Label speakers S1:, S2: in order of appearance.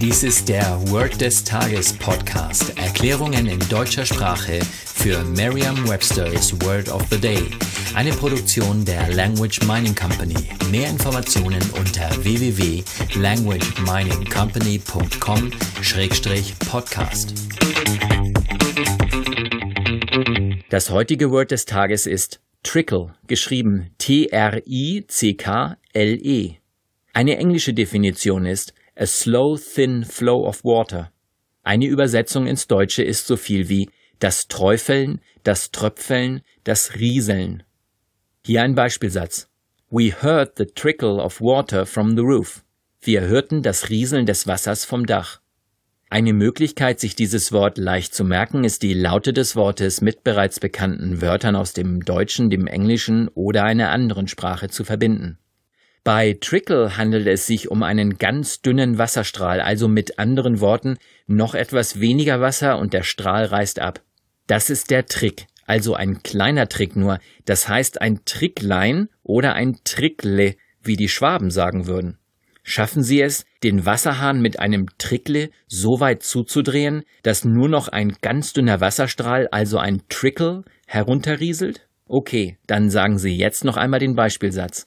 S1: Dies ist der Word des Tages Podcast. Erklärungen in deutscher Sprache für Merriam-Webster's Word of the Day. Eine Produktion der Language Mining Company. Mehr Informationen unter www.languageminingcompany.com-podcast. Das heutige Word des Tages ist Trickle, geschrieben T-R-I-C-K-L-E. Eine englische Definition ist a slow, thin flow of water. Eine Übersetzung ins Deutsche ist so viel wie das Träufeln, das Tröpfeln, das Rieseln. Hier ein Beispielsatz. We heard the trickle of water from the roof. Wir hörten das Rieseln des Wassers vom Dach. Eine Möglichkeit, sich dieses Wort leicht zu merken, ist die Laute des Wortes mit bereits bekannten Wörtern aus dem Deutschen, dem Englischen oder einer anderen Sprache zu verbinden. Bei Trickle handelt es sich um einen ganz dünnen Wasserstrahl, also mit anderen Worten noch etwas weniger Wasser und der Strahl reißt ab. Das ist der Trick, also ein kleiner Trick nur, das heißt ein Tricklein oder ein Trickle, wie die Schwaben sagen würden. Schaffen Sie es, den Wasserhahn mit einem Trickle so weit zuzudrehen, dass nur noch ein ganz dünner Wasserstrahl, also ein Trickle, herunterrieselt? Okay, dann sagen Sie jetzt noch einmal den Beispielsatz.